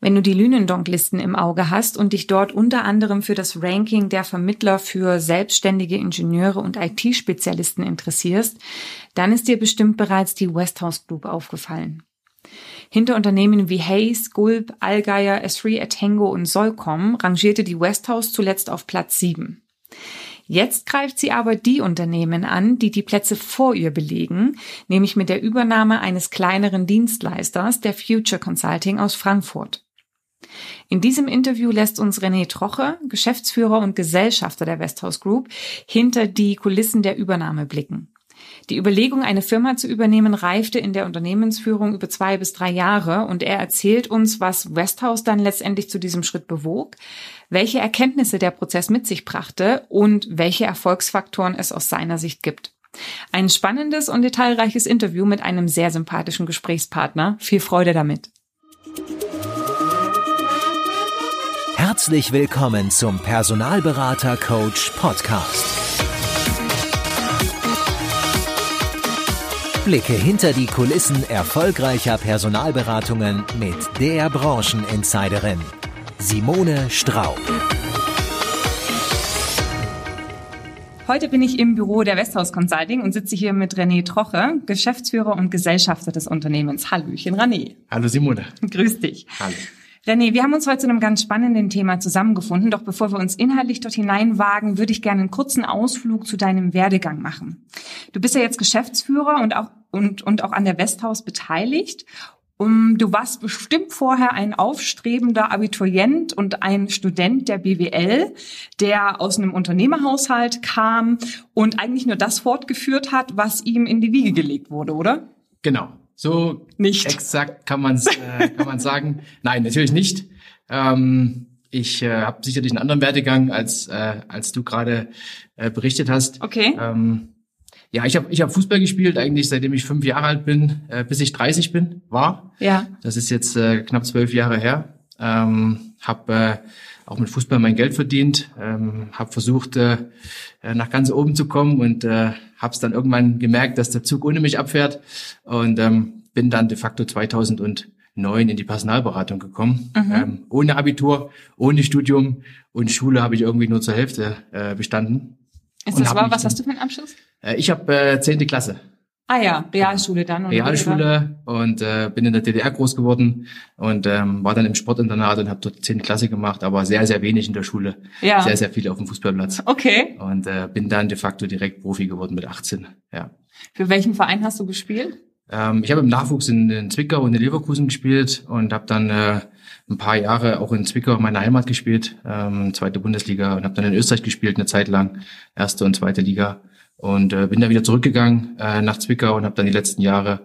Wenn du die Lünendonk-Listen im Auge hast und dich dort unter anderem für das Ranking der Vermittler für selbstständige Ingenieure und IT-Spezialisten interessierst, dann ist dir bestimmt bereits die Westhouse Group aufgefallen. Hinter Unternehmen wie Hayes, Gulp, Allgeier, S3, Atengo und Solcom rangierte die Westhouse zuletzt auf Platz 7. Jetzt greift sie aber die Unternehmen an, die die Plätze vor ihr belegen, nämlich mit der Übernahme eines kleineren Dienstleisters, der Future Consulting aus Frankfurt. In diesem Interview lässt uns René Troche, Geschäftsführer und Gesellschafter der Westhouse Group, hinter die Kulissen der Übernahme blicken. Die Überlegung, eine Firma zu übernehmen, reifte in der Unternehmensführung über zwei bis drei Jahre und er erzählt uns, was Westhouse dann letztendlich zu diesem Schritt bewog, welche Erkenntnisse der Prozess mit sich brachte und welche Erfolgsfaktoren es aus seiner Sicht gibt. Ein spannendes und detailreiches Interview mit einem sehr sympathischen Gesprächspartner. Viel Freude damit. Herzlich willkommen zum Personalberater Coach Podcast. Blicke hinter die Kulissen erfolgreicher Personalberatungen mit der Brancheninsiderin Simone Straub. Heute bin ich im Büro der Westhaus Consulting und sitze hier mit René Troche, Geschäftsführer und Gesellschafter des Unternehmens. Hallöchen, René. Hallo Simone. Grüß dich. Hallo. René, wir haben uns heute zu einem ganz spannenden Thema zusammengefunden. Doch bevor wir uns inhaltlich dort hineinwagen, würde ich gerne einen kurzen Ausflug zu deinem Werdegang machen. Du bist ja jetzt Geschäftsführer und auch, und, und auch an der Westhaus beteiligt. Um, du warst bestimmt vorher ein aufstrebender Abiturient und ein Student der BWL, der aus einem Unternehmerhaushalt kam und eigentlich nur das fortgeführt hat, was ihm in die Wiege gelegt wurde, oder? Genau. So nicht exakt kann man äh, kann man sagen. Nein, natürlich nicht. Ähm, ich äh, habe sicherlich einen anderen Werdegang als äh, als du gerade äh, berichtet hast. Okay. Ähm, ja, ich habe ich hab Fußball gespielt eigentlich seitdem ich fünf Jahre alt bin, äh, bis ich 30 bin, war. Ja. Das ist jetzt äh, knapp zwölf Jahre her. Ähm, habe äh, auch mit Fußball mein Geld verdient, ähm, habe versucht äh, nach ganz oben zu kommen und äh, habe es dann irgendwann gemerkt, dass der Zug ohne mich abfährt und ähm, bin dann de facto 2009 in die Personalberatung gekommen. Mhm. Ähm, ohne Abitur, ohne Studium und Schule habe ich irgendwie nur zur Hälfte äh, bestanden. Ist das wahr? Was hast du für einen Abschluss? Äh, ich habe äh, zehnte Klasse. Ah ja, Realschule dann. Und Realschule und äh, bin in der DDR groß geworden und ähm, war dann im Sportinternat und habe dort zehnte Klasse gemacht, aber sehr, sehr wenig in der Schule. Ja. Sehr, sehr viel auf dem Fußballplatz. Okay. Und äh, bin dann de facto direkt Profi geworden mit 18. Ja. Für welchen Verein hast du gespielt? Ähm, ich habe im Nachwuchs in, in Zwickau und in Leverkusen gespielt und habe dann äh, ein paar Jahre auch in Zwickau, meiner Heimat, gespielt, ähm, zweite Bundesliga und habe dann in Österreich gespielt, eine Zeit lang, erste und zweite Liga und äh, bin dann wieder zurückgegangen äh, nach Zwickau und habe dann die letzten Jahre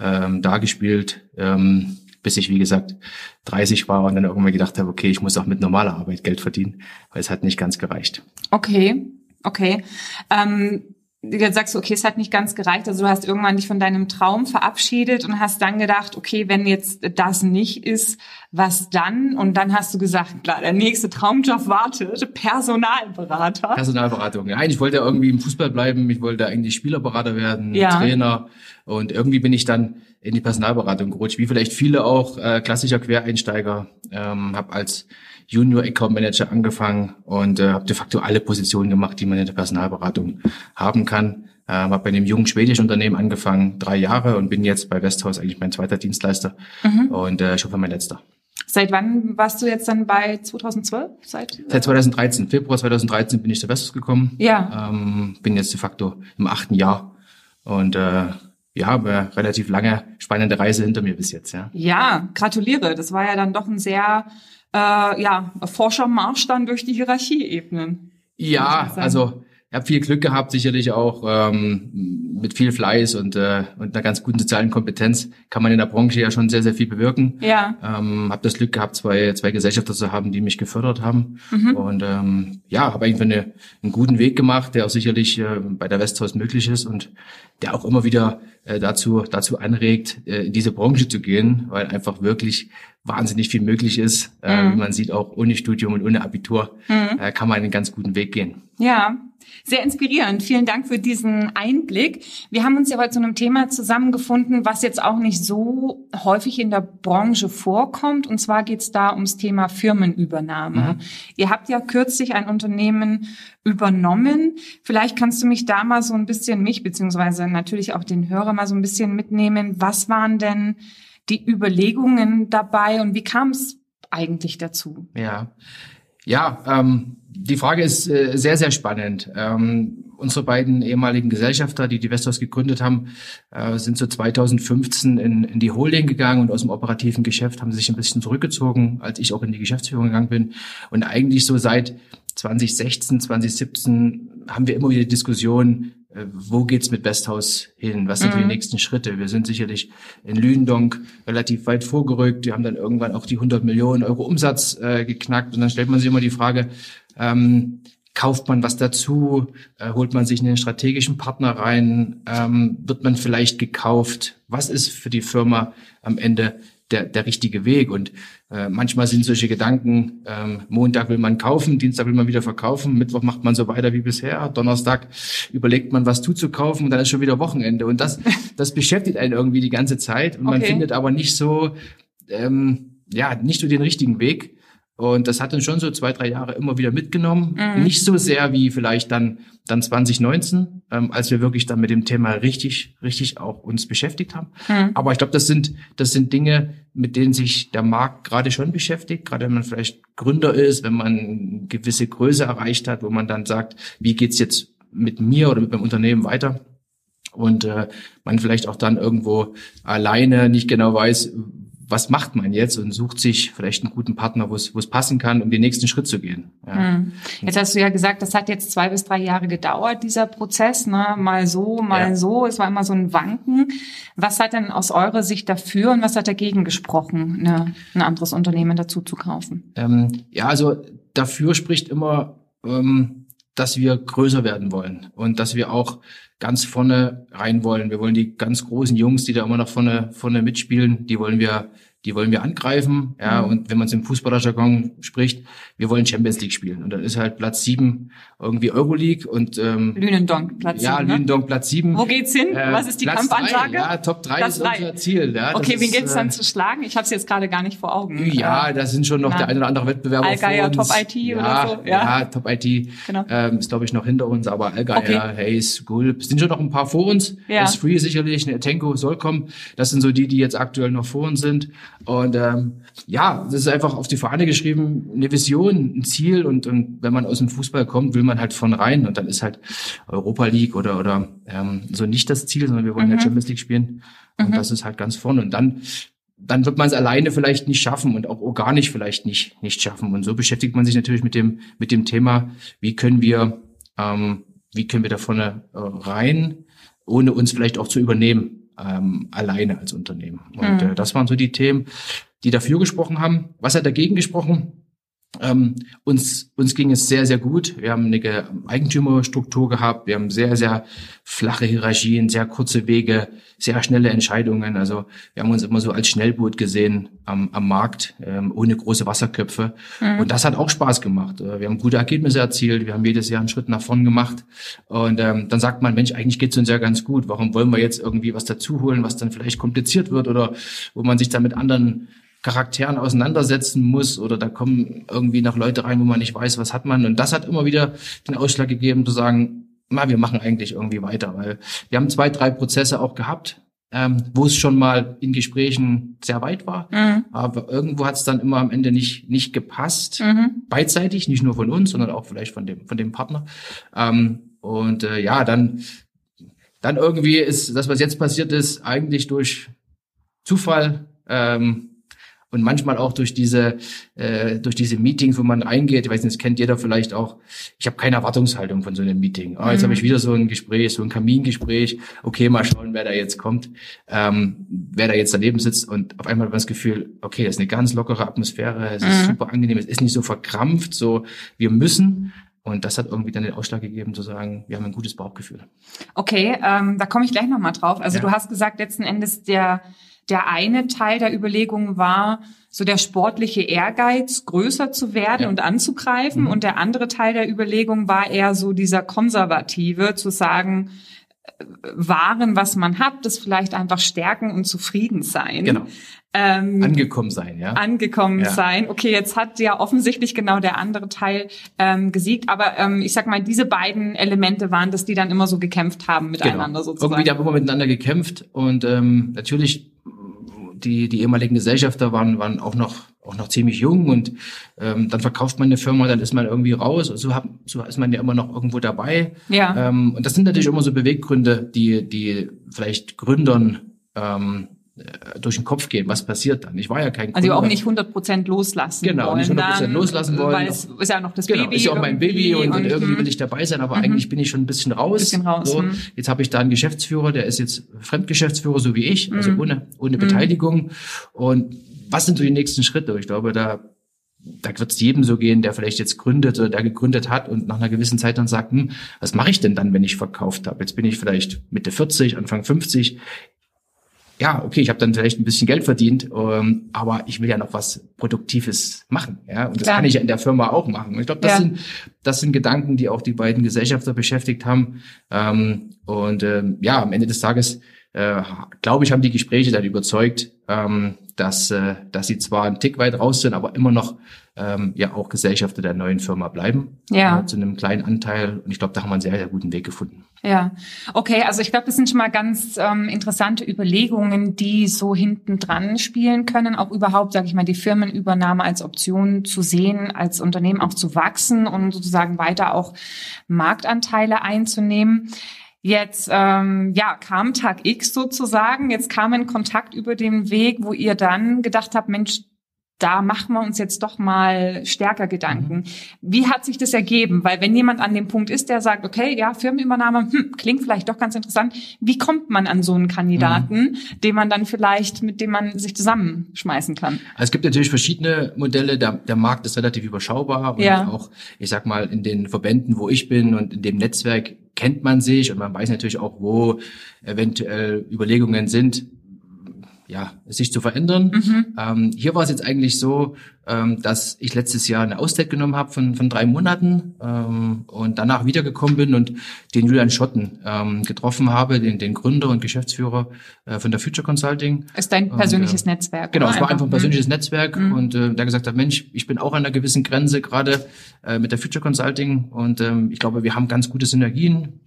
ähm, da gespielt, ähm, bis ich wie gesagt 30 war und dann irgendwann gedacht habe, okay, ich muss auch mit normaler Arbeit Geld verdienen, weil es hat nicht ganz gereicht. Okay, okay. Ähm jetzt sagst du, okay, es hat nicht ganz gereicht. Also du hast irgendwann dich von deinem Traum verabschiedet und hast dann gedacht, okay, wenn jetzt das nicht ist, was dann? Und dann hast du gesagt, klar, der nächste Traumjob wartet, Personalberater. Personalberatung. Nein, ich wollte irgendwie im Fußball bleiben. Ich wollte eigentlich Spielerberater werden, ja. Trainer. Und irgendwie bin ich dann in die Personalberatung gerutscht, wie vielleicht viele auch äh, klassischer Quereinsteiger. Ähm, habe als Junior Account Manager angefangen und äh, habe de facto alle Positionen gemacht, die man in der Personalberatung haben kann. Ähm, habe bei einem jungen schwedischen Unternehmen angefangen, drei Jahre und bin jetzt bei Westhaus eigentlich mein zweiter Dienstleister mhm. und äh, ich hoffe mein letzter. Seit wann warst du jetzt dann bei 2012? Seit, Seit 2013. Februar 2013 bin ich zu Westhaus gekommen. Ja. Ähm, bin jetzt de facto im achten Jahr und äh, ja, habe relativ lange spannende Reise hinter mir bis jetzt. Ja, ja gratuliere. Das war ja dann doch ein sehr äh, ja, Forschermarsch dann durch die Hierarchieebenen. Ja, also ich habe viel Glück gehabt, sicherlich auch ähm, mit viel Fleiß und, äh, und einer ganz guten sozialen Kompetenz kann man in der Branche ja schon sehr, sehr viel bewirken. Ja. Ähm, habe das Glück gehabt, zwei, zwei Gesellschafter zu haben, die mich gefördert haben. Mhm. Und ähm, ja, habe eigentlich eine, einen guten Weg gemacht, der auch sicherlich äh, bei der Westhaus möglich ist und der auch immer wieder äh, dazu, dazu anregt, äh, in diese Branche zu gehen, weil einfach wirklich wahnsinnig viel möglich ist. Äh, mhm. Wie man sieht, auch ohne Studium und ohne Abitur mhm. äh, kann man einen ganz guten Weg gehen. Ja, sehr inspirierend. Vielen Dank für diesen Einblick. Wir haben uns ja heute zu einem Thema zusammengefunden, was jetzt auch nicht so häufig in der Branche vorkommt. Und zwar geht es da ums Thema Firmenübernahme. Mhm. Ihr habt ja kürzlich ein Unternehmen übernommen. Vielleicht kannst du mich da mal so ein bisschen, mich beziehungsweise natürlich auch den Hörer mal so ein bisschen mitnehmen. Was waren denn die Überlegungen dabei und wie kam es eigentlich dazu? Ja, ja, ähm, die Frage ist äh, sehr, sehr spannend. Ähm, unsere beiden ehemaligen Gesellschafter, die die Westhaus gegründet haben, äh, sind so 2015 in, in die Holding gegangen und aus dem operativen Geschäft haben sie sich ein bisschen zurückgezogen, als ich auch in die Geschäftsführung gegangen bin. Und eigentlich so seit 2016, 2017 haben wir immer wieder Diskussionen, äh, wo geht's mit Besthaus hin? Was sind mhm. die nächsten Schritte? Wir sind sicherlich in Lündonk relativ weit vorgerückt. Wir haben dann irgendwann auch die 100 Millionen Euro Umsatz äh, geknackt. Und dann stellt man sich immer die Frage, ähm, kauft man was dazu? Äh, holt man sich einen strategischen Partner rein? Ähm, wird man vielleicht gekauft? Was ist für die Firma am Ende der, der richtige Weg. Und äh, manchmal sind solche Gedanken, ähm, Montag will man kaufen, Dienstag will man wieder verkaufen, Mittwoch macht man so weiter wie bisher, Donnerstag überlegt man, was zuzukaufen und dann ist schon wieder Wochenende. Und das, das beschäftigt einen irgendwie die ganze Zeit und okay. man findet aber nicht so, ähm, ja, nicht so den richtigen Weg. Und das hat uns schon so zwei, drei Jahre immer wieder mitgenommen. Mhm. Nicht so sehr wie vielleicht dann, dann 2019, ähm, als wir wirklich dann mit dem Thema richtig, richtig auch uns beschäftigt haben. Mhm. Aber ich glaube, das sind, das sind Dinge, mit denen sich der Markt gerade schon beschäftigt, gerade wenn man vielleicht Gründer ist, wenn man eine gewisse Größe erreicht hat, wo man dann sagt, wie geht's jetzt mit mir oder mit meinem Unternehmen weiter? Und äh, man vielleicht auch dann irgendwo alleine nicht genau weiß, was macht man jetzt und sucht sich vielleicht einen guten Partner, wo es, wo es passen kann, um den nächsten Schritt zu gehen. Ja. Hm. Jetzt hast du ja gesagt, das hat jetzt zwei bis drei Jahre gedauert, dieser Prozess, ne? mal so, mal ja. so. Es war immer so ein Wanken. Was hat denn aus eurer Sicht dafür und was hat dagegen gesprochen, ne, ein anderes Unternehmen dazu zu kaufen? Ähm, ja, also dafür spricht immer, ähm, dass wir größer werden wollen und dass wir auch ganz vorne rein wollen. Wir wollen die ganz großen Jungs, die da immer noch vorne, vorne mitspielen, die wollen wir die wollen wir angreifen. Ja, mhm. und wenn man es im Fußballerjargon spricht, wir wollen Champions League spielen. Und dann ist halt Platz sieben irgendwie Euroleague und ähm, Lünendonk Platz ja, sieben. Ja, Lünendonk ne? Platz sieben. Wo geht's hin? Äh, Was ist die Platz Kampfansage? Drei, ja, Top 3 ist drei. unser Ziel. Ja, okay, wen gilt es dann äh, zu schlagen? Ich habe es jetzt gerade gar nicht vor Augen. Ja, äh, da sind schon noch na, der eine oder andere Wettbewerber Allgeier, vor uns. Top IT ja, oder so. Ja, ja Top IT genau. ähm, ist glaube ich noch hinter uns, aber Allgeier, okay. Hayes, Gulp sind schon noch ein paar vor uns. Ja. Das Free sicherlich, eine Tenko soll kommen. Das sind so die, die jetzt aktuell noch vor uns sind. Und ähm, ja, das ist einfach auf die Fahne geschrieben, eine Vision, ein Ziel. Und, und wenn man aus dem Fußball kommt, will man halt von rein. Und dann ist halt Europa League oder oder ähm, so nicht das Ziel, sondern wir wollen mhm. ja Champions League spielen. Und mhm. das ist halt ganz vorne. Und dann dann wird man es alleine vielleicht nicht schaffen und auch organisch vielleicht nicht nicht schaffen. Und so beschäftigt man sich natürlich mit dem mit dem Thema, wie können wir ähm, wie können wir da vorne äh, rein, ohne uns vielleicht auch zu übernehmen ähm, alleine als Unternehmen. Und mhm. äh, das waren so die Themen die dafür gesprochen haben. Was hat dagegen gesprochen? Ähm, uns, uns ging es sehr, sehr gut. Wir haben eine Eigentümerstruktur gehabt. Wir haben sehr, sehr flache Hierarchien, sehr kurze Wege, sehr schnelle Entscheidungen. Also wir haben uns immer so als Schnellboot gesehen am, am Markt, ähm, ohne große Wasserköpfe. Mhm. Und das hat auch Spaß gemacht. Äh, wir haben gute Ergebnisse erzielt. Wir haben jedes Jahr einen Schritt nach vorn gemacht. Und ähm, dann sagt man, Mensch, eigentlich geht's uns ja ganz gut. Warum wollen wir jetzt irgendwie was dazuholen, was dann vielleicht kompliziert wird oder wo man sich dann mit anderen Charakteren auseinandersetzen muss oder da kommen irgendwie noch Leute rein, wo man nicht weiß, was hat man. Und das hat immer wieder den Ausschlag gegeben, zu sagen, na, wir machen eigentlich irgendwie weiter, weil wir haben zwei, drei Prozesse auch gehabt, ähm, wo es schon mal in Gesprächen sehr weit war, mhm. aber irgendwo hat es dann immer am Ende nicht nicht gepasst, mhm. beidseitig, nicht nur von uns, sondern auch vielleicht von dem von dem Partner. Ähm, und äh, ja, dann dann irgendwie ist das, was jetzt passiert ist, eigentlich durch Zufall ähm, und manchmal auch durch diese äh, durch diese Meetings, wo man reingeht, ich weiß nicht, das kennt jeder vielleicht auch. Ich habe keine Erwartungshaltung von so einem Meeting. Oh, jetzt mhm. habe ich wieder so ein Gespräch, so ein Kamingespräch. Okay, mal schauen, wer da jetzt kommt, ähm, wer da jetzt daneben sitzt und auf einmal hat man das Gefühl, okay, das ist eine ganz lockere Atmosphäre, es ist mhm. super angenehm, es ist nicht so verkrampft, so wir müssen, Und das hat irgendwie dann den Ausschlag gegeben, zu sagen, wir haben ein gutes Bauchgefühl. Okay, ähm, da komme ich gleich nochmal drauf. Also ja. du hast gesagt, letzten Endes der, der eine Teil der Überlegung war, so der sportliche Ehrgeiz, größer zu werden ja. und anzugreifen. Mhm. Und der andere Teil der Überlegung war eher so dieser konservative, zu sagen, äh, wahren, was man hat, das vielleicht einfach stärken und zufrieden sein. Genau. Ähm, angekommen sein, ja. Angekommen ja. sein. Okay, jetzt hat ja offensichtlich genau der andere Teil ähm, gesiegt, aber ähm, ich sag mal, diese beiden Elemente waren, dass die dann immer so gekämpft haben miteinander genau. sozusagen. Irgendwie haben immer miteinander gekämpft und ähm, natürlich die die ehemaligen Gesellschafter waren waren auch noch auch noch ziemlich jung und ähm, dann verkauft man eine Firma, dann ist man irgendwie raus. So, hab, so ist man ja immer noch irgendwo dabei. Ja. Ähm, und das sind natürlich immer so Beweggründe, die die vielleicht Gründern ähm, äh, durch den Kopf gehen, was passiert dann. Ich war ja kein Also Kunde. auch nicht 100 Prozent loslassen genau, wollen. Genau, nicht 100 Prozent loslassen wollen. Weil es ist ja noch das genau, Baby. ist ja auch mein Baby und, und, irgendwie will ich dabei sein, aber mhm. eigentlich bin ich schon ein bisschen raus. Bisschen raus so, mhm. Jetzt habe ich da einen Geschäftsführer, der ist jetzt Fremdgeschäftsführer, so wie ich, also mhm. ohne, ohne. Beteiligung. Und was sind so die nächsten Schritte? Ich glaube, da da wird es jedem so gehen, der vielleicht jetzt gründet oder der gegründet hat und nach einer gewissen Zeit dann sagt, hm, was mache ich denn dann, wenn ich verkauft habe? Jetzt bin ich vielleicht Mitte 40, Anfang 50 ja, okay, ich habe dann vielleicht ein bisschen Geld verdient, ähm, aber ich will ja noch was Produktives machen, ja, und das Klar. kann ich ja in der Firma auch machen. Und ich glaube, das ja. sind das sind Gedanken, die auch die beiden Gesellschafter beschäftigt haben. Ähm, und ähm, ja, am Ende des Tages äh, glaube ich, haben die Gespräche dann überzeugt, ähm, dass äh, dass sie zwar einen Tick weit raus sind, aber immer noch ähm, ja auch Gesellschafter der neuen Firma bleiben. Ja. Äh, zu einem kleinen Anteil. Und ich glaube, da haben wir einen sehr, sehr guten Weg gefunden. Ja, okay, also ich glaube, das sind schon mal ganz ähm, interessante Überlegungen, die so hinten dran spielen können, auch überhaupt, sage ich mal, die Firmenübernahme als Option zu sehen, als Unternehmen auch zu wachsen und sozusagen weiter auch Marktanteile einzunehmen. Jetzt ähm, ja kam Tag X sozusagen. Jetzt kam ein Kontakt über den Weg, wo ihr dann gedacht habt, Mensch, da machen wir uns jetzt doch mal stärker Gedanken. Mhm. Wie hat sich das ergeben? Weil wenn jemand an dem Punkt ist, der sagt, okay, ja, Firmenübernahme, hm, klingt vielleicht doch ganz interessant. Wie kommt man an so einen Kandidaten, mhm. den man dann vielleicht, mit dem man sich zusammenschmeißen kann? Also es gibt natürlich verschiedene Modelle. Der, der Markt ist relativ überschaubar und ja. auch, ich sag mal, in den Verbänden, wo ich bin und in dem Netzwerk kennt man sich und man weiß natürlich auch, wo eventuell Überlegungen sind, ja, sich zu verändern. Mhm. Ähm, hier war es jetzt eigentlich so, ähm, dass ich letztes Jahr eine Auszeit genommen habe von, von drei Monaten ähm, und danach wiedergekommen bin und den Julian Schotten ähm, getroffen habe, den, den Gründer und Geschäftsführer äh, von der Future Consulting. Ist dein persönliches und, äh, Netzwerk. Genau, es war einfach ein persönliches mhm. Netzwerk mhm. und äh, der gesagt hat, Mensch, ich bin auch an einer gewissen Grenze gerade äh, mit der Future Consulting und ähm, ich glaube, wir haben ganz gute Synergien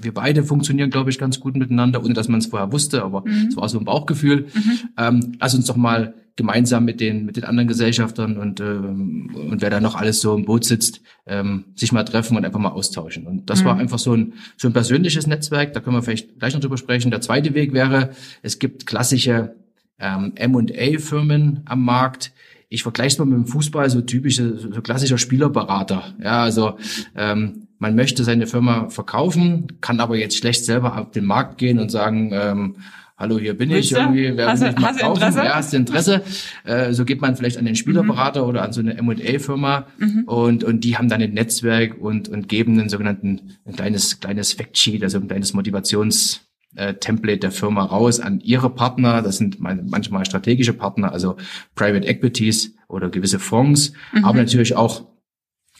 wir beide funktionieren, glaube ich, ganz gut miteinander, ohne dass man es vorher wusste, aber mhm. es war so ein Bauchgefühl. Mhm. Ähm, lass uns doch mal gemeinsam mit den mit den anderen Gesellschaftern und ähm, und wer da noch alles so im Boot sitzt, ähm, sich mal treffen und einfach mal austauschen. Und das mhm. war einfach so ein so ein persönliches Netzwerk. Da können wir vielleicht gleich noch drüber sprechen. Der zweite Weg wäre, es gibt klassische ähm, M&A-Firmen am Markt. Ich vergleiche es mal mit dem Fußball, so typische, so klassischer Spielerberater. Ja, also ähm, man möchte seine Firma verkaufen, kann aber jetzt schlecht selber auf den Markt gehen und sagen, ähm, hallo, hier bin ich, irgendwie, wer will mich mal hast kaufen? Interesse? Ja, hast du Interesse? Äh, so geht man vielleicht an den Spielerberater mhm. oder an so eine M&A-Firma mhm. und, und die haben dann ein Netzwerk und, und geben einen sogenannten, ein kleines, kleines Factsheet, also ein kleines Motivations- äh, Template der Firma raus an ihre Partner. Das sind manchmal strategische Partner, also Private Equities oder gewisse Fonds, mhm. aber natürlich auch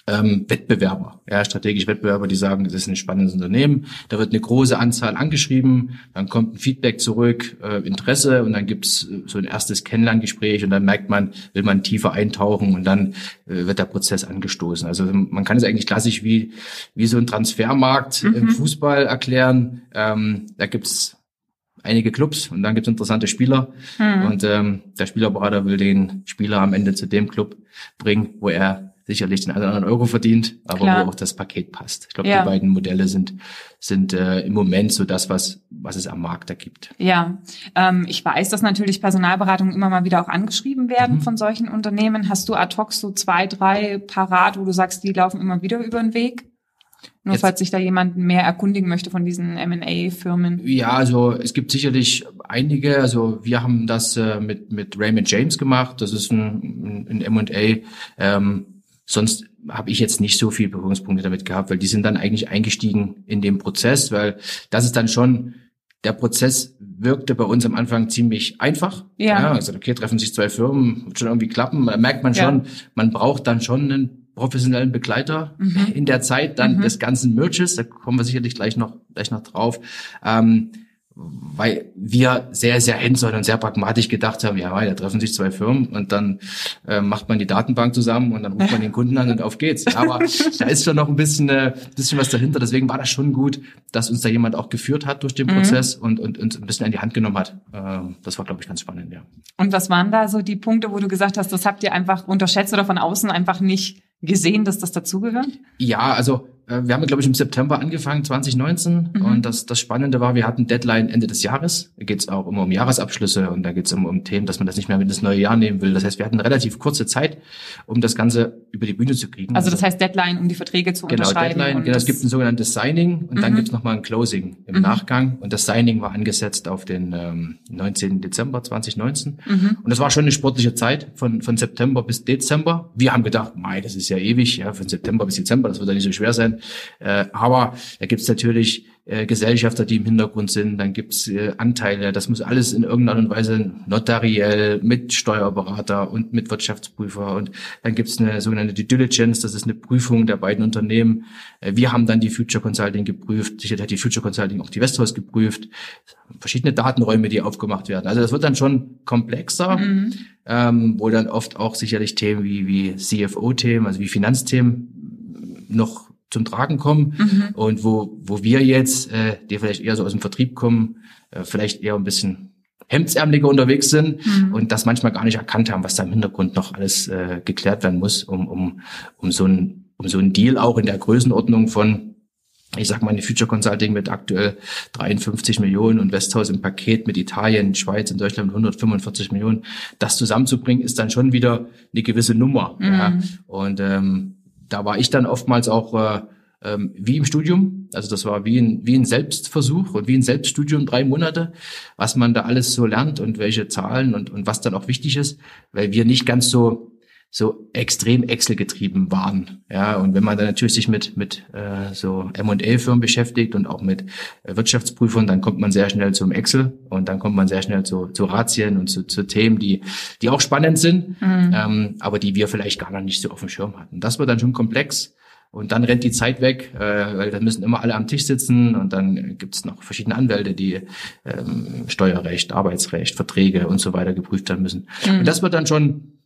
ähm, Wettbewerber, ja, strategische Wettbewerber, die sagen, das ist ein spannendes Unternehmen. Da wird eine große Anzahl angeschrieben, dann kommt ein Feedback zurück, äh, Interesse und dann gibt's äh, so ein erstes Kennenlerngespräch und dann merkt man, will man tiefer eintauchen und dann äh, wird der Prozess angestoßen. Also man kann es eigentlich klassisch wie, wie so ein Transfermarkt mhm. im Fußball erklären. Ähm, da gibt's einige Clubs und dann gibt's interessante Spieler. Mhm. Und ähm, der Spielerberater will den Spieler am Ende zu dem Club bringen, wo er sicherlich den anderen Euro verdient, aber Klar. wo auch das Paket passt. Ich glaube, ja. die beiden Modelle sind sind äh, im Moment so das, was was es am Markt da gibt. Ja, ähm, ich weiß, dass natürlich Personalberatungen immer mal wieder auch angeschrieben werden mhm. von solchen Unternehmen. Hast du ad hoc so zwei, drei parat, wo du sagst, die laufen immer wieder über den Weg? Nur Jetzt, falls sich da jemand mehr erkundigen möchte von diesen M&A-Firmen. Ja, also es gibt sicherlich einige. Also wir haben das äh, mit mit Raymond James gemacht. Das ist ein, ein M&A. Ähm, sonst habe ich jetzt nicht so viel Berührungspunkte damit gehabt, weil die sind dann eigentlich eingestiegen in den Prozess, weil das ist dann schon der Prozess wirkte bei uns am Anfang ziemlich einfach. Ja. ja also okay, treffen sich zwei Firmen, wird schon irgendwie klappen. Da merkt man schon, ja. man braucht dann schon einen professionellen Begleiter mhm. in der Zeit dann mhm. des ganzen Merches. Da kommen wir sicherlich gleich noch gleich noch drauf. Ähm, weil wir sehr, sehr hands-on und sehr pragmatisch gedacht haben, ja, da treffen sich zwei Firmen und dann äh, macht man die Datenbank zusammen und dann ruft man den Kunden an und auf geht's. Aber da ist schon noch ein bisschen, äh, bisschen was dahinter. Deswegen war das schon gut, dass uns da jemand auch geführt hat durch den mhm. Prozess und, und uns ein bisschen an die Hand genommen hat. Äh, das war, glaube ich, ganz spannend, ja. Und was waren da so die Punkte, wo du gesagt hast, das habt ihr einfach unterschätzt oder von außen einfach nicht gesehen, dass das dazugehört? Ja, also wir haben, glaube ich, im September angefangen, 2019. Mhm. Und das, das Spannende war, wir hatten Deadline Ende des Jahres. Da geht es auch immer um Jahresabschlüsse und da geht es um, um Themen, dass man das nicht mehr mit ins neue Jahr nehmen will. Das heißt, wir hatten relativ kurze Zeit, um das Ganze über die Bühne zu kriegen. Also das heißt Deadline, um die Verträge zu genau, unterschreiben. Deadline, genau, es gibt ein sogenanntes Signing und mhm. dann gibt es nochmal ein Closing im mhm. Nachgang. Und das Signing war angesetzt auf den ähm, 19. Dezember 2019. Mhm. Und das war schon eine sportliche Zeit von, von September bis Dezember. Wir haben gedacht, mei, das ist ja ewig, ja, von September bis Dezember, das wird ja nicht so schwer sein. Äh, aber da gibt es natürlich äh, Gesellschafter, die im Hintergrund sind, dann gibt's äh, Anteile, das muss alles in irgendeiner Art und Weise notariell mit Steuerberater und mit Wirtschaftsprüfer und dann gibt's eine sogenannte Due Diligence, das ist eine Prüfung der beiden Unternehmen. Äh, wir haben dann die Future Consulting geprüft, sicher hat die Future Consulting auch die Westhaus geprüft, verschiedene Datenräume, die aufgemacht werden. Also das wird dann schon komplexer, mhm. ähm, wo dann oft auch sicherlich Themen wie, wie CFO-Themen, also wie Finanzthemen noch zum Tragen kommen mhm. und wo, wo wir jetzt, äh, die vielleicht eher so aus dem Vertrieb kommen, äh, vielleicht eher ein bisschen hemdsärmeliger unterwegs sind mhm. und das manchmal gar nicht erkannt haben, was da im Hintergrund noch alles äh, geklärt werden muss, um, um, um so ein um so ein Deal auch in der Größenordnung von ich sag mal, eine Future Consulting mit aktuell 53 Millionen und Westhaus im Paket mit Italien, Schweiz und Deutschland mit 145 Millionen, das zusammenzubringen, ist dann schon wieder eine gewisse Nummer. Mhm. Ja. Und ähm, da war ich dann oftmals auch äh, ähm, wie im Studium. Also das war wie ein, wie ein Selbstversuch und wie ein Selbststudium drei Monate, was man da alles so lernt und welche Zahlen und, und was dann auch wichtig ist, weil wir nicht ganz so so extrem Excel getrieben waren. Ja, und wenn man dann natürlich sich mit mit äh, so M&A-Firmen beschäftigt und auch mit äh, Wirtschaftsprüfern, dann kommt man sehr schnell zum Excel und dann kommt man sehr schnell zu, zu Ratien und zu, zu Themen, die die auch spannend sind, mhm. ähm, aber die wir vielleicht gar noch nicht so auf dem Schirm hatten. Das wird dann schon komplex. Und dann rennt die Zeit weg, äh, weil dann müssen immer alle am Tisch sitzen und dann gibt's noch verschiedene Anwälte, die ähm, Steuerrecht, Arbeitsrecht, Verträge und so weiter geprüft werden müssen. Mhm. Und das wird dann schon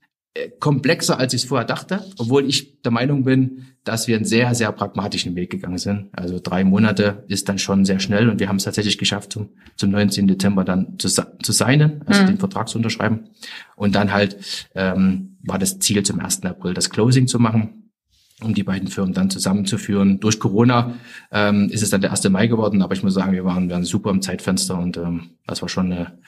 komplexer, als ich es vorher dachte, obwohl ich der Meinung bin, dass wir einen sehr, sehr pragmatischen Weg gegangen sind. Also drei Monate ist dann schon sehr schnell und wir haben es tatsächlich geschafft, zum, zum 19. Dezember dann zu, zu signen, also mhm. den Vertrag zu unterschreiben. Und dann halt ähm, war das Ziel zum 1. April, das Closing zu machen, um die beiden Firmen dann zusammenzuführen. Durch Corona ähm, ist es dann der 1. Mai geworden, aber ich muss sagen, wir waren, wir waren super im Zeitfenster und ähm, das war schon eine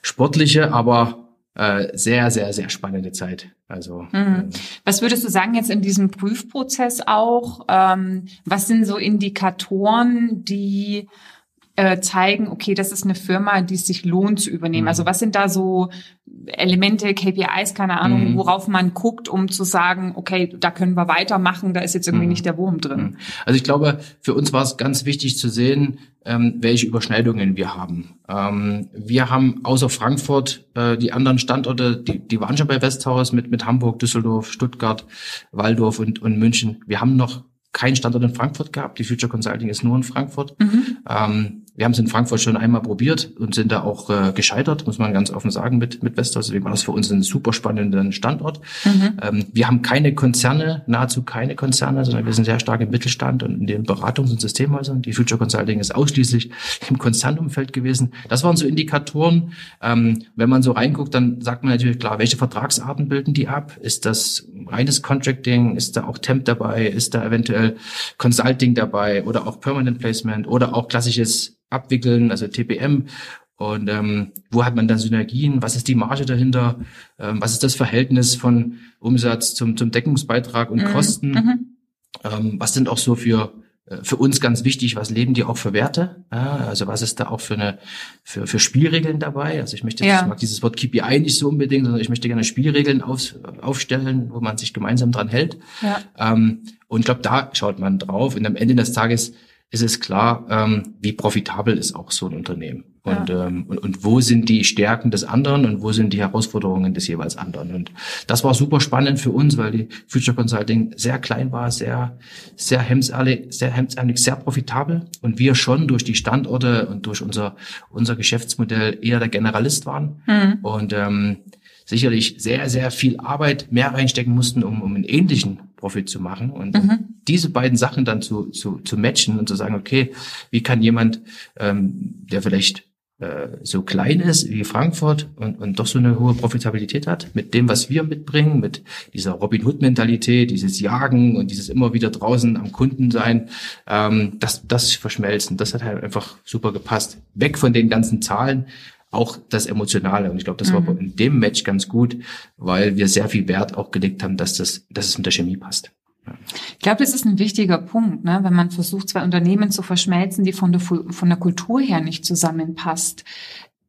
sportliche, aber äh, sehr, sehr, sehr spannende Zeit. Also mhm. Äh, was würdest du sagen jetzt in diesem Prüfprozess auch? Ähm, was sind so Indikatoren, die äh, zeigen, okay, das ist eine Firma, die es sich lohnt zu übernehmen. Mhm. Also was sind da so Elemente, KPIs, keine Ahnung, mhm. worauf man guckt, um zu sagen, okay, da können wir weitermachen, da ist jetzt irgendwie mhm. nicht der Wurm drin. Mhm. Also ich glaube, für uns war es ganz wichtig zu sehen, ähm, welche Überschneidungen wir haben. Ähm, wir haben außer Frankfurt äh, die anderen Standorte, die, die waren schon bei Westhaus mit, mit Hamburg, Düsseldorf, Stuttgart, Waldorf und, und München. Wir haben noch keinen Standort in Frankfurt gehabt. Die Future Consulting ist nur in Frankfurt. Mhm. Ähm, wir haben es in Frankfurt schon einmal probiert und sind da auch äh, gescheitert, muss man ganz offen sagen, mit, mit Vestas. Deswegen war das für uns ein super spannender Standort. Mhm. Ähm, wir haben keine Konzerne, nahezu keine Konzerne, sondern wir sind sehr stark im Mittelstand und in den Beratungs- und Systemhäusern. Die Future Consulting ist ausschließlich im Konzernumfeld gewesen. Das waren so Indikatoren. Ähm, wenn man so reinguckt, dann sagt man natürlich klar, welche Vertragsarten bilden die ab? Ist das reines Contracting? Ist da auch Temp dabei? Ist da eventuell Consulting dabei oder auch Permanent Placement oder auch klassisches abwickeln, also TPM. Und ähm, wo hat man dann Synergien? Was ist die Marge dahinter? Ähm, was ist das Verhältnis von Umsatz zum, zum Deckungsbeitrag und mhm. Kosten? Mhm. Ähm, was sind auch so für äh, für uns ganz wichtig, was leben die auch für Werte? Ja, also was ist da auch für eine für, für Spielregeln dabei? Also ich möchte, ja. ich mag dieses Wort KPI nicht so unbedingt, sondern ich möchte gerne Spielregeln auf, aufstellen, wo man sich gemeinsam dran hält. Ja. Ähm, und ich glaube, da schaut man drauf. Und am Ende des Tages ist es klar, ähm, wie profitabel ist auch so ein Unternehmen. Und, ja. ähm, und, und wo sind die Stärken des anderen und wo sind die Herausforderungen des jeweils anderen. Und das war super spannend für uns, weil die Future Consulting sehr klein war, sehr, sehr hemdsärmelig, sehr hemdsärmelig, sehr profitabel. Und wir schon durch die Standorte und durch unser, unser Geschäftsmodell eher der Generalist waren. Mhm. Und ähm, sicherlich sehr, sehr viel Arbeit mehr reinstecken mussten, um, um einen ähnlichen Profit zu machen. Und mhm. diese beiden Sachen dann zu, zu, zu matchen und zu sagen, okay, wie kann jemand, ähm, der vielleicht äh, so klein ist wie Frankfurt und, und doch so eine hohe Profitabilität hat, mit dem, was wir mitbringen, mit dieser Robin Hood-Mentalität, dieses Jagen und dieses immer wieder draußen am Kunden sein, ähm, das, das verschmelzen, das hat halt einfach super gepasst. Weg von den ganzen Zahlen, auch das Emotionale. Und ich glaube, das mhm. war in dem Match ganz gut, weil wir sehr viel Wert auch gelegt haben, dass das, dass es mit der Chemie passt. Ich glaube, das ist ein wichtiger Punkt, ne? wenn man versucht, zwei Unternehmen zu verschmelzen, die von der, von der Kultur her nicht zusammenpasst.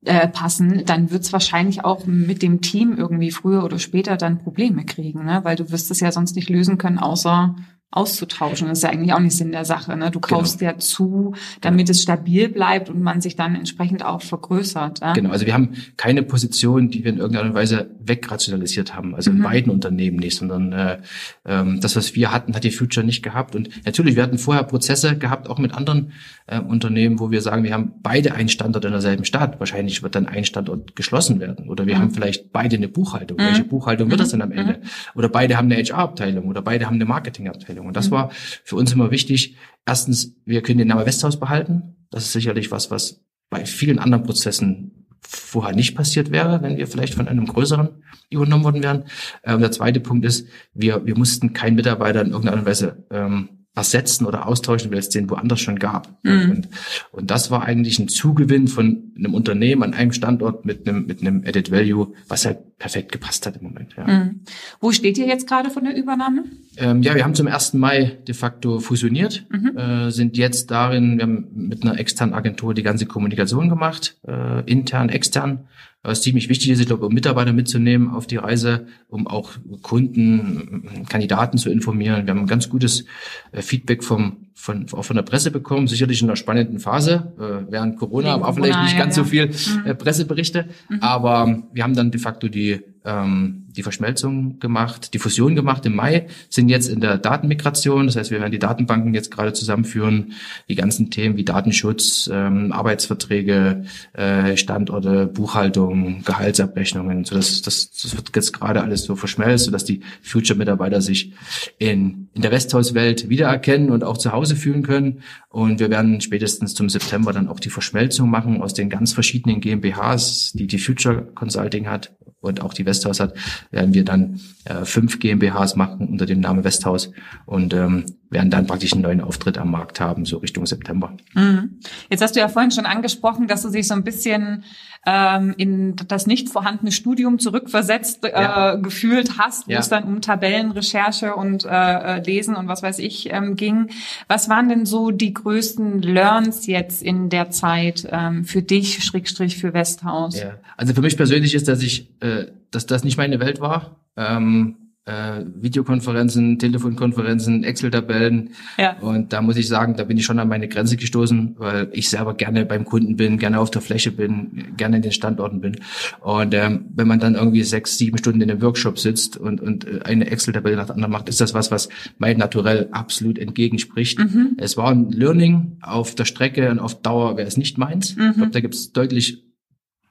Äh, passen, dann wird es wahrscheinlich auch mit dem Team irgendwie früher oder später dann Probleme kriegen, ne? weil du wirst es ja sonst nicht lösen können, außer auszutauschen. Das ist ja eigentlich auch nicht Sinn der Sache. Ne? Du genau. kaufst genau. ja zu, damit es stabil bleibt und man sich dann entsprechend auch vergrößert. Ja? Genau, also wir haben keine Position, die wir in irgendeiner Weise wegrationalisiert haben. Also mhm. in beiden Unternehmen nicht, sondern äh, ähm, das, was wir hatten, hat die Future nicht gehabt. Und natürlich, wir hatten vorher Prozesse gehabt, auch mit anderen äh, Unternehmen, wo wir sagen, wir haben beide einen Standort in derselben Stadt. Wahrscheinlich wird dann ein Standort geschlossen werden. Oder wir mhm. haben vielleicht beide eine Buchhaltung. Mhm. Welche Buchhaltung wird das denn am mhm. Ende? Oder beide haben eine HR-Abteilung oder beide haben eine Marketing-Abteilung. Entwicklung. Und das mhm. war für uns immer wichtig. Erstens, wir können den Namen Westhaus behalten. Das ist sicherlich was, was bei vielen anderen Prozessen vorher nicht passiert wäre, wenn wir vielleicht von einem größeren übernommen worden wären. Ähm, der zweite Punkt ist, wir, wir mussten keinen Mitarbeiter in irgendeiner Weise ähm, ersetzen oder austauschen, weil es den woanders schon gab. Mhm. Und, und das war eigentlich ein Zugewinn von einem Unternehmen an einem Standort mit einem, mit einem Added Value, was halt perfekt gepasst hat im Moment. Ja. Mhm. Wo steht ihr jetzt gerade von der Übernahme? Ähm, ja, wir haben zum 1. Mai de facto fusioniert, mhm. äh, sind jetzt darin, wir haben mit einer externen Agentur die ganze Kommunikation gemacht, äh, intern, extern was ziemlich wichtig ist, ich glaube, um Mitarbeiter mitzunehmen auf die Reise, um auch Kunden, Kandidaten zu informieren. Wir haben ein ganz gutes äh, Feedback vom, von, auch von der Presse bekommen, sicherlich in einer spannenden Phase. Äh, während Corona war vielleicht nicht ganz ja. so viel mhm. äh, Presseberichte, mhm. aber wir haben dann de facto die ähm, die Verschmelzung gemacht, die Fusion gemacht im Mai, sind jetzt in der Datenmigration. Das heißt, wir werden die Datenbanken jetzt gerade zusammenführen, die ganzen Themen wie Datenschutz, ähm, Arbeitsverträge, äh, Standorte, Buchhaltung, Gehaltsabrechnungen. So das, das, das wird jetzt gerade alles so verschmelzt, sodass die Future-Mitarbeiter sich in, in der Westhauswelt wiedererkennen und auch zu Hause fühlen können. Und wir werden spätestens zum September dann auch die Verschmelzung machen aus den ganz verschiedenen GmbHs, die die Future Consulting hat und auch die Westhaus hat, werden wir dann äh, fünf GmbHs machen unter dem Namen Westhaus und ähm, werden dann praktisch einen neuen Auftritt am Markt haben, so Richtung September. Mhm. Jetzt hast du ja vorhin schon angesprochen, dass du dich so ein bisschen ähm, in das nicht vorhandene Studium zurückversetzt äh, ja. gefühlt hast, wo ja. es dann um Tabellenrecherche und äh, äh, Lesen und was weiß ich ähm, ging. Was waren denn so die größten Learns jetzt in der Zeit ähm, für dich, Schrägstrich für Westhaus? Ja. Also für mich persönlich ist, dass ich, äh, dass das nicht meine Welt war. Ähm, äh, Videokonferenzen, Telefonkonferenzen, Excel-Tabellen. Ja. Und da muss ich sagen, da bin ich schon an meine Grenze gestoßen, weil ich selber gerne beim Kunden bin, gerne auf der Fläche bin, gerne in den Standorten bin. Und ähm, wenn man dann irgendwie sechs, sieben Stunden in einem Workshop sitzt und, und äh, eine Excel-Tabelle nach der anderen macht, ist das was, was mein Naturell absolut entgegenspricht. Mhm. Es war ein Learning auf der Strecke und auf Dauer wäre es nicht meins. Mhm. Ich glaube, da gibt es deutlich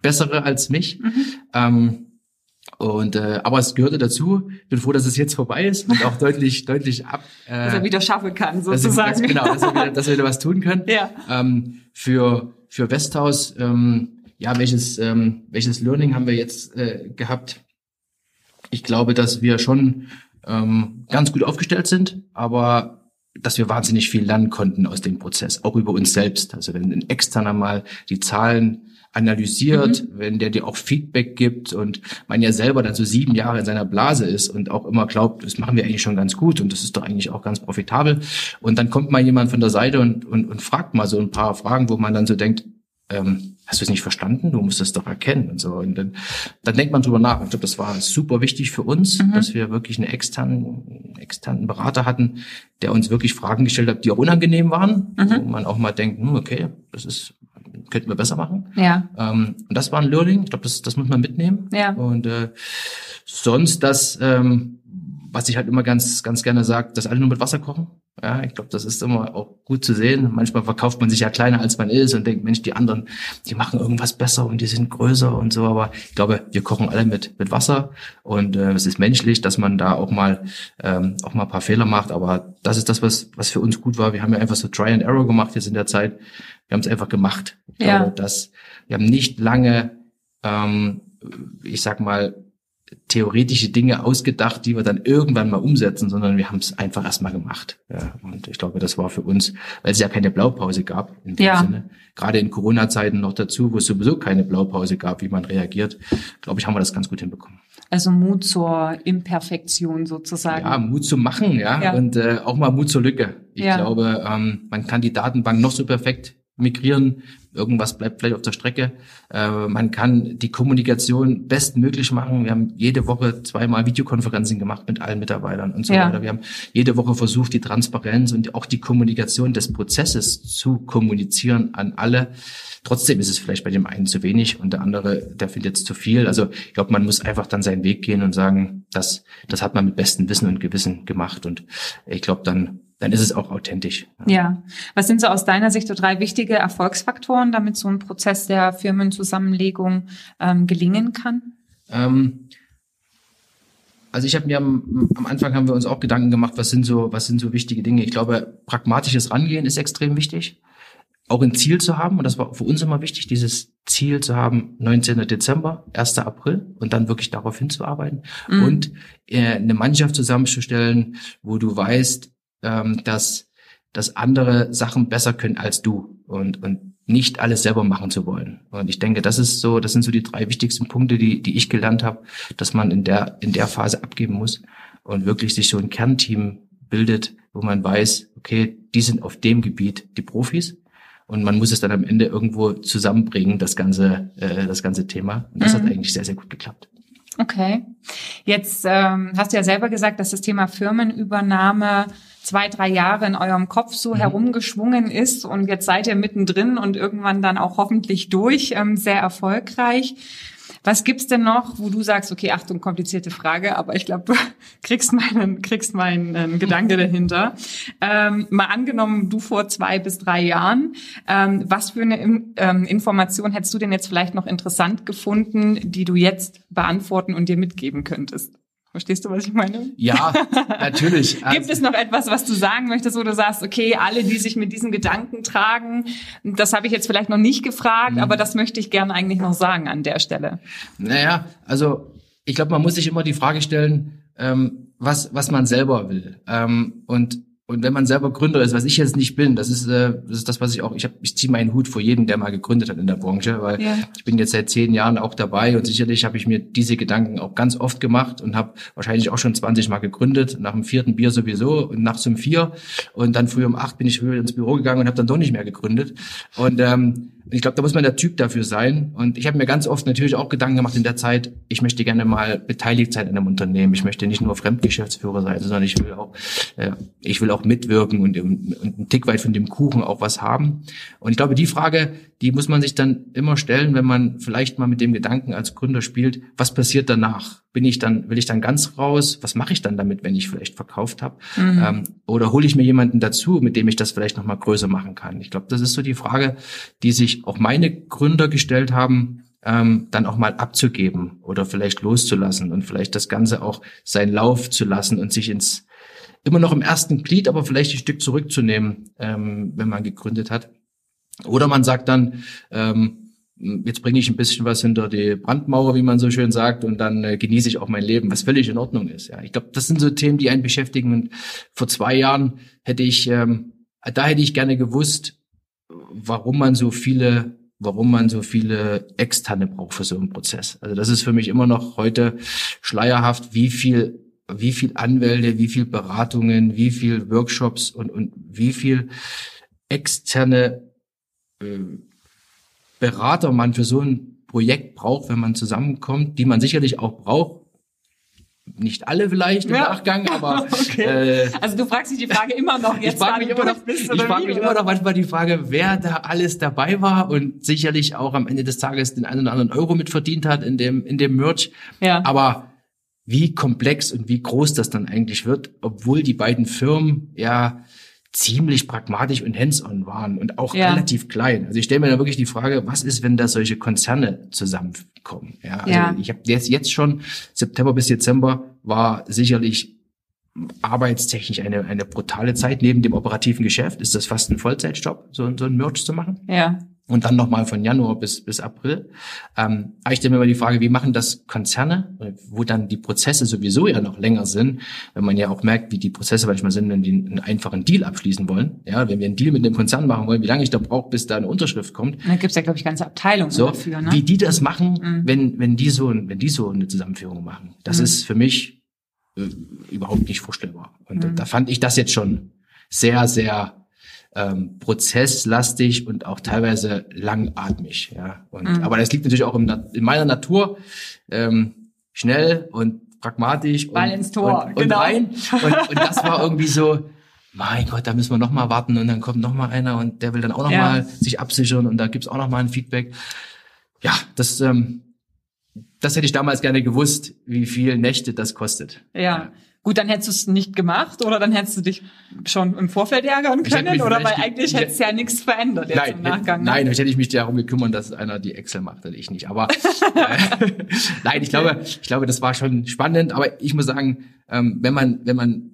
bessere als mich. Mhm. Ähm, und äh, aber es gehörte dazu. Bin froh, dass es jetzt vorbei ist und auch deutlich, deutlich ab. Äh, dass er wieder schaffen kann, sozusagen. Dass, genau, dass wir, wieder, dass wir wieder was tun können. Ja. Ähm, für für Westhaus, ähm, ja, welches ähm, welches Learning haben wir jetzt äh, gehabt? Ich glaube, dass wir schon ähm, ganz gut aufgestellt sind, aber dass wir wahnsinnig viel lernen konnten aus dem Prozess, auch über uns selbst. Also wenn ein Externer mal die Zahlen analysiert, mhm. wenn der dir auch Feedback gibt und man ja selber dann so sieben Jahre in seiner Blase ist und auch immer glaubt, das machen wir eigentlich schon ganz gut und das ist doch eigentlich auch ganz profitabel. Und dann kommt mal jemand von der Seite und, und, und fragt mal so ein paar Fragen, wo man dann so denkt, ähm, hast du es nicht verstanden? Du musst es doch erkennen und so. Und dann, dann denkt man drüber nach. Ich glaube, das war super wichtig für uns, mhm. dass wir wirklich einen externen, externen Berater hatten, der uns wirklich Fragen gestellt hat, die auch unangenehm waren, mhm. wo man auch mal denkt, hm, okay, das ist könnten wir besser machen. Ja. Ähm, und das war ein Learning. Ich glaube, das, das muss man mitnehmen. Ja. Und äh, sonst das, ähm, was ich halt immer ganz, ganz gerne sage, dass alle nur mit Wasser kochen. Ja, ich glaube, das ist immer auch gut zu sehen. Manchmal verkauft man sich ja kleiner, als man ist und denkt, Mensch, die anderen, die machen irgendwas besser und die sind größer und so. Aber ich glaube, wir kochen alle mit, mit Wasser und äh, es ist menschlich, dass man da auch mal, ähm, auch mal ein paar Fehler macht. Aber das ist das, was, was für uns gut war. Wir haben ja einfach so Try and Error gemacht jetzt in der Zeit. Wir haben es einfach gemacht. Ich ja. glaube, dass wir haben nicht lange, ähm, ich sag mal, theoretische Dinge ausgedacht, die wir dann irgendwann mal umsetzen, sondern wir haben es einfach erstmal gemacht. Ja, und ich glaube, das war für uns, weil es ja keine Blaupause gab in dem ja. Sinne, gerade in Corona-Zeiten noch dazu, wo es sowieso keine Blaupause gab, wie man reagiert, glaube ich, haben wir das ganz gut hinbekommen. Also Mut zur Imperfektion sozusagen. Ja, Mut zu machen, ja, ja. und äh, auch mal Mut zur Lücke. Ich ja. glaube, ähm, man kann die Datenbank noch so perfekt migrieren, irgendwas bleibt vielleicht auf der Strecke. Äh, man kann die Kommunikation bestmöglich machen. Wir haben jede Woche zweimal Videokonferenzen gemacht mit allen Mitarbeitern und so ja. weiter. Wir haben jede Woche versucht, die Transparenz und auch die Kommunikation des Prozesses zu kommunizieren an alle. Trotzdem ist es vielleicht bei dem einen zu wenig und der andere, der findet jetzt zu viel. Also ich glaube, man muss einfach dann seinen Weg gehen und sagen, das, das hat man mit bestem Wissen und Gewissen gemacht. Und ich glaube, dann dann ist es auch authentisch. Ja. Was sind so aus deiner Sicht so drei wichtige Erfolgsfaktoren, damit so ein Prozess der Firmenzusammenlegung ähm, gelingen kann? Ähm, also ich habe mir am, am, Anfang haben wir uns auch Gedanken gemacht, was sind so, was sind so wichtige Dinge. Ich glaube, pragmatisches Rangehen ist extrem wichtig. Auch ein Ziel zu haben, und das war für uns immer wichtig, dieses Ziel zu haben, 19. Dezember, 1. April, und dann wirklich darauf hinzuarbeiten. Mhm. Und äh, eine Mannschaft zusammenzustellen, wo du weißt, ähm, dass, dass andere Sachen besser können als du und, und nicht alles selber machen zu wollen. Und ich denke, das ist so, das sind so die drei wichtigsten Punkte, die, die ich gelernt habe, dass man in der, in der Phase abgeben muss und wirklich sich so ein Kernteam bildet, wo man weiß, okay, die sind auf dem Gebiet die Profis und man muss es dann am Ende irgendwo zusammenbringen, das ganze, äh, das ganze Thema. Und das mhm. hat eigentlich sehr, sehr gut geklappt. Okay. Jetzt ähm, hast du ja selber gesagt, dass das Thema Firmenübernahme zwei, drei Jahre in eurem Kopf so mhm. herumgeschwungen ist und jetzt seid ihr mittendrin und irgendwann dann auch hoffentlich durch, ähm, sehr erfolgreich. Was gibt's denn noch, wo du sagst, okay, Achtung, komplizierte Frage, aber ich glaube, du kriegst meinen, kriegst meinen äh, Gedanke dahinter. Ähm, mal angenommen, du vor zwei bis drei Jahren, ähm, was für eine ähm, Information hättest du denn jetzt vielleicht noch interessant gefunden, die du jetzt beantworten und dir mitgeben könntest? Verstehst du, was ich meine? Ja, natürlich. Gibt es noch etwas, was du sagen möchtest, wo du sagst, okay, alle, die sich mit diesen Gedanken tragen, das habe ich jetzt vielleicht noch nicht gefragt, mhm. aber das möchte ich gerne eigentlich noch sagen an der Stelle. Naja, also ich glaube, man muss sich immer die Frage stellen, ähm, was, was man selber will. Ähm, und und wenn man selber Gründer ist, was ich jetzt nicht bin, das ist, äh, das ist das, was ich auch, ich, hab, ich ziehe meinen Hut vor jedem, der mal gegründet hat in der Branche, weil ja. ich bin jetzt seit zehn Jahren auch dabei und sicherlich habe ich mir diese Gedanken auch ganz oft gemacht und habe wahrscheinlich auch schon 20 Mal gegründet, nach dem vierten Bier sowieso und nachts um vier und dann früh um acht bin ich früher ins Büro gegangen und habe dann doch nicht mehr gegründet. Und ähm, ich glaube, da muss man der Typ dafür sein. Und ich habe mir ganz oft natürlich auch Gedanken gemacht in der Zeit, ich möchte gerne mal beteiligt sein in einem Unternehmen. Ich möchte nicht nur Fremdgeschäftsführer sein, sondern ich will auch, äh, ich will auch mitwirken und, und, und ein Tick weit von dem Kuchen auch was haben. Und ich glaube, die Frage, die muss man sich dann immer stellen, wenn man vielleicht mal mit dem Gedanken als Gründer spielt, was passiert danach? bin ich dann, will ich dann ganz raus? Was mache ich dann damit, wenn ich vielleicht verkauft habe? Mhm. Ähm, oder hole ich mir jemanden dazu, mit dem ich das vielleicht nochmal größer machen kann? Ich glaube, das ist so die Frage, die sich auch meine Gründer gestellt haben, ähm, dann auch mal abzugeben oder vielleicht loszulassen und vielleicht das Ganze auch seinen Lauf zu lassen und sich ins immer noch im ersten Glied, aber vielleicht ein Stück zurückzunehmen, ähm, wenn man gegründet hat. Oder man sagt dann, ähm, jetzt bringe ich ein bisschen was hinter die Brandmauer, wie man so schön sagt, und dann äh, genieße ich auch mein Leben, was völlig in Ordnung ist. Ja, ich glaube, das sind so Themen, die einen beschäftigen. Und vor zwei Jahren hätte ich, ähm, da hätte ich gerne gewusst, warum man so viele warum man so viele Externe braucht für so einen Prozess. Also das ist für mich immer noch heute schleierhaft, wie viel wie viel Anwälte, wie viel Beratungen, wie viel Workshops und, und wie viel externe äh, Berater man für so ein Projekt braucht, wenn man zusammenkommt, die man sicherlich auch braucht, nicht alle vielleicht im ja. Nachgang, aber okay. äh, also du fragst dich die Frage immer noch jetzt. Ich frage mich, immer noch, ich frag mich immer noch manchmal die Frage, wer da alles dabei war und sicherlich auch am Ende des Tages den einen oder anderen Euro mitverdient hat in dem in dem Merch. Ja. Aber wie komplex und wie groß das dann eigentlich wird, obwohl die beiden Firmen ja ziemlich pragmatisch und hands-on waren und auch ja. relativ klein. Also ich stelle mir da wirklich die Frage, was ist, wenn da solche Konzerne zusammenkommen? Ja, also ja. ich habe jetzt jetzt schon September bis Dezember war sicherlich arbeitstechnisch eine eine brutale Zeit neben dem operativen Geschäft. Ist das fast ein Vollzeitjob, so, so ein Merch zu machen? Ja und dann nochmal von Januar bis, bis April. Ähm, aber ich stelle mir mal die Frage, wie machen das Konzerne, wo dann die Prozesse sowieso ja noch länger sind, wenn man ja auch merkt, wie die Prozesse manchmal sind, wenn die einen einfachen Deal abschließen wollen. Ja, wenn wir einen Deal mit dem Konzern machen wollen, wie lange ich da brauche, bis da eine Unterschrift kommt. Da gibt's ja, glaube ich, ganze Abteilungen so, dafür. Ne? Wie die das machen, mhm. wenn, wenn, die so, wenn die so eine Zusammenführung machen. Das mhm. ist für mich äh, überhaupt nicht vorstellbar. Und mhm. da fand ich das jetzt schon sehr, sehr ähm, prozesslastig und auch teilweise langatmig. Ja. Und, mhm. Aber das liegt natürlich auch im, in meiner Natur. Ähm, schnell und pragmatisch Ball und, ins Tor, und, genau. rein. Und, und das war irgendwie so, mein Gott, da müssen wir noch mal warten und dann kommt noch mal einer und der will dann auch noch ja. mal sich absichern und da gibt's auch noch mal ein Feedback. Ja, das, ähm, das hätte ich damals gerne gewusst, wie viel Nächte das kostet. Ja. Gut, dann hättest du es nicht gemacht oder dann hättest du dich schon im Vorfeld ärgern können oder weil eigentlich hättest du ja nichts verändert jetzt nein, im Nachgang. Ne? Nein, hätte ich mich darum gekümmert, dass einer die Excel macht und ich nicht. Aber äh, nein, ich glaube, ich glaube, das war schon spannend. Aber ich muss sagen, ähm, wenn man, wenn man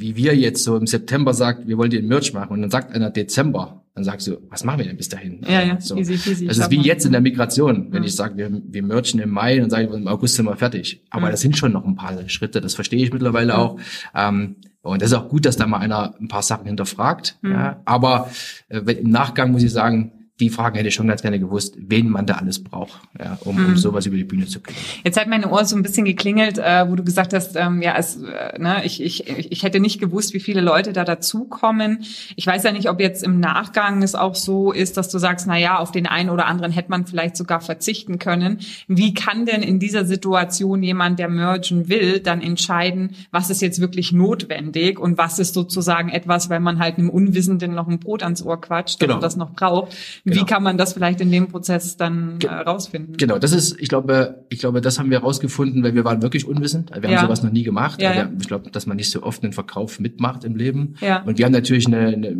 wie wir jetzt so im September sagt, wir wollen den Merch machen und dann sagt einer Dezember, dann sagst du, was machen wir denn bis dahin? Ja, ja, so. easy, easy. Das ist wie jetzt in der Migration, wenn mhm. ich sage, wir, wir merchen im Mai, dann sage ich, im August sind wir fertig. Aber mhm. das sind schon noch ein paar Schritte, das verstehe ich mittlerweile mhm. auch. Ähm, und das ist auch gut, dass da mal einer ein paar Sachen hinterfragt. Mhm. Ja. Aber äh, im Nachgang muss ich sagen, die Fragen hätte ich schon ganz gerne gewusst, wen man da alles braucht, ja, um, um mhm. sowas über die Bühne zu kriegen. Jetzt hat meine Ohr so ein bisschen geklingelt, äh, wo du gesagt hast, ähm, ja, es, äh, ne, ich, ich, ich hätte nicht gewusst, wie viele Leute da dazukommen. Ich weiß ja nicht, ob jetzt im Nachgang es auch so ist, dass du sagst, na ja, auf den einen oder anderen hätte man vielleicht sogar verzichten können. Wie kann denn in dieser Situation jemand, der mergen will, dann entscheiden, was ist jetzt wirklich notwendig und was ist sozusagen etwas, weil man halt einem Unwissenden noch ein Brot ans Ohr quatscht, genau. das noch braucht Genau. Wie kann man das vielleicht in dem Prozess dann äh, rausfinden? Genau, das ist, ich glaube, ich glaube, das haben wir rausgefunden, weil wir waren wirklich unwissend. Wir ja. haben sowas noch nie gemacht. Ja, ja. Ich glaube, dass man nicht so oft einen Verkauf mitmacht im Leben. Ja. Und wir haben natürlich eine, eine,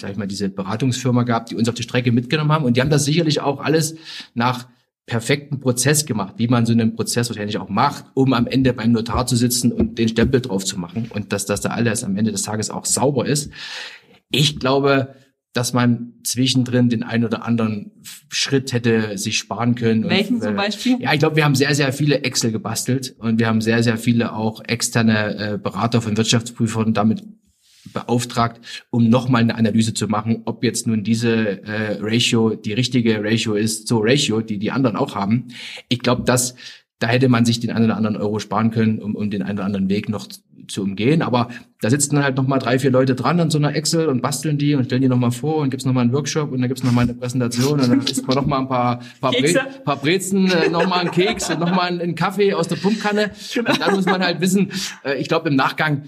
sag ich mal, diese Beratungsfirma gehabt, die uns auf die Strecke mitgenommen haben. Und die haben das sicherlich auch alles nach perfekten Prozess gemacht, wie man so einen Prozess wahrscheinlich auch macht, um am Ende beim Notar zu sitzen und den Stempel drauf zu machen und dass das da alles am Ende des Tages auch sauber ist. Ich glaube, dass man zwischendrin den einen oder anderen Schritt hätte sich sparen können. Welchen und, zum Beispiel? Ja, ich glaube, wir haben sehr, sehr viele Excel gebastelt und wir haben sehr, sehr viele auch externe äh, Berater von Wirtschaftsprüfern damit beauftragt, um nochmal eine Analyse zu machen, ob jetzt nun diese äh, Ratio die richtige Ratio ist, so Ratio, die die anderen auch haben. Ich glaube, dass da hätte man sich den einen oder anderen Euro sparen können, um, um den einen oder anderen Weg noch zu umgehen. Aber da sitzen dann halt nochmal drei, vier Leute dran an so einer Excel und basteln die und stellen die nochmal vor und gibt's nochmal einen Workshop und dann gibt's nochmal eine Präsentation und dann isst man nochmal ein paar, paar, Bre paar Brezen, äh, nochmal einen Keks und nochmal einen, einen Kaffee aus der Pumpkanne. Genau. Und dann muss man halt wissen, äh, ich glaube im Nachgang,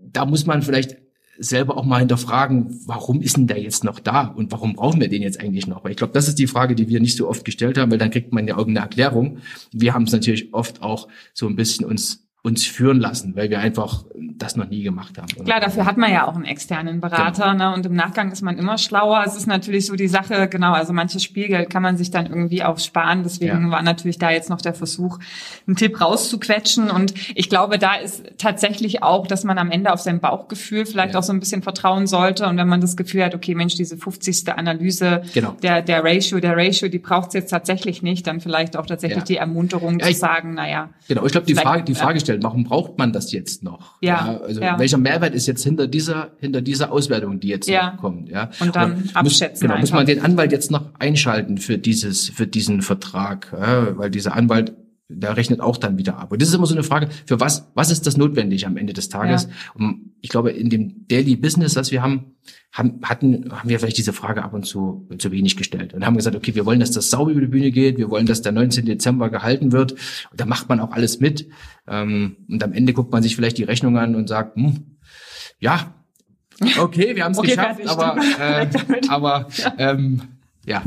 da muss man vielleicht selber auch mal hinterfragen, warum ist denn der jetzt noch da und warum brauchen wir den jetzt eigentlich noch? Weil ich glaube, das ist die Frage, die wir nicht so oft gestellt haben, weil dann kriegt man ja irgendeine Erklärung. Wir haben es natürlich oft auch so ein bisschen uns uns führen lassen, weil wir einfach das noch nie gemacht haben. Klar, dafür hat man ja auch einen externen Berater, genau. ne? Und im Nachgang ist man immer schlauer. Es ist natürlich so die Sache, genau, also manches Spielgeld kann man sich dann irgendwie auch sparen. Deswegen ja. war natürlich da jetzt noch der Versuch, einen Tipp rauszuquetschen. Und ich glaube, da ist tatsächlich auch, dass man am Ende auf sein Bauchgefühl vielleicht ja. auch so ein bisschen vertrauen sollte. Und wenn man das Gefühl hat, okay, Mensch, diese 50. Analyse genau. der, der Ratio, der Ratio, die braucht es jetzt tatsächlich nicht, dann vielleicht auch tatsächlich ja. die Ermunterung zu sagen, naja. Genau, ich glaube, die Frage, die Frage stellt, warum braucht man das jetzt noch? Ja. ja, also ja. welcher Mehrwert ist jetzt hinter dieser, hinter dieser Auswertung, die jetzt ja. kommt, ja. Und dann muss, abschätzen. Genau, muss man den Anwalt jetzt noch einschalten für dieses, für diesen Vertrag, ja, weil dieser Anwalt der rechnet auch dann wieder ab. Und das ist immer so eine Frage, für was, was ist das notwendig am Ende des Tages? Ja. Und ich glaube, in dem Daily Business, das wir haben, haben, hatten, haben wir vielleicht diese Frage ab und zu zu wenig gestellt und haben gesagt, okay, wir wollen, dass das sauber über die Bühne geht, wir wollen, dass der 19. Dezember gehalten wird. Und da macht man auch alles mit. Ähm, und am Ende guckt man sich vielleicht die Rechnung an und sagt, hm, ja, okay, wir haben es okay, geschafft, aber, äh, aber ähm, ja,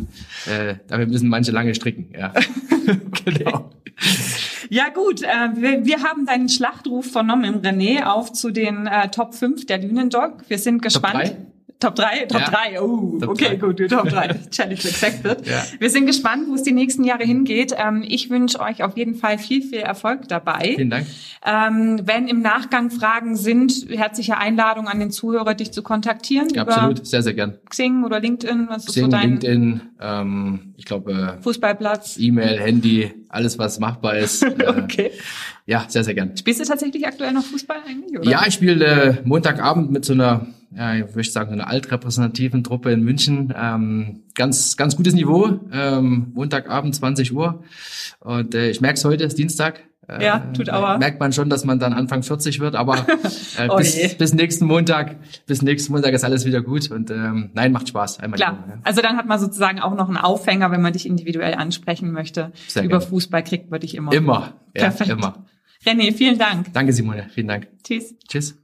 äh, damit müssen manche lange stricken. Ja, genau. Ja gut, äh, wir, wir haben deinen Schlachtruf vernommen im René auf zu den äh, Top 5 der Lünendog. Wir sind gespannt. Top 3? Top 3, ja. oh, Top okay, 3. gut, Top 3. Challenge accepted. Ja. Wir sind gespannt, wo es die nächsten Jahre hingeht. Ähm, ich wünsche euch auf jeden Fall viel, viel Erfolg dabei. Vielen Dank. Ähm, wenn im Nachgang Fragen sind, herzliche Einladung an den Zuhörer, dich zu kontaktieren. Ja, absolut, sehr, sehr gern. Xing oder LinkedIn, was Xing, ist so dein... LinkedIn, ähm, ich glaube... Fußballplatz. E-Mail, Handy, alles, was machbar ist. Äh, okay. Ja, sehr, sehr gern. Spielst du tatsächlich aktuell noch Fußball eigentlich? Oder? Ja, ich spiele äh, Montagabend mit so einer ja, ich möchte sagen, einer altrepräsentativen Truppe in München. Ähm, ganz, ganz gutes Niveau. Ähm, Montagabend 20 Uhr. Und äh, ich merke es heute, ist Dienstag. Äh, ja, tut aber. Merkt man schon, dass man dann Anfang 40 wird, aber äh, oh bis, bis nächsten Montag, bis nächsten Montag ist alles wieder gut und ähm, nein, macht Spaß. Einmal Klar. Immer, ja. Also dann hat man sozusagen auch noch einen Aufhänger, wenn man dich individuell ansprechen möchte. Sehr Über gerne. Fußball kriegt man dich immer. Immer. Ja, Perfekt. Immer. René, vielen Dank. Danke, Simone. Vielen Dank. Tschüss. Tschüss.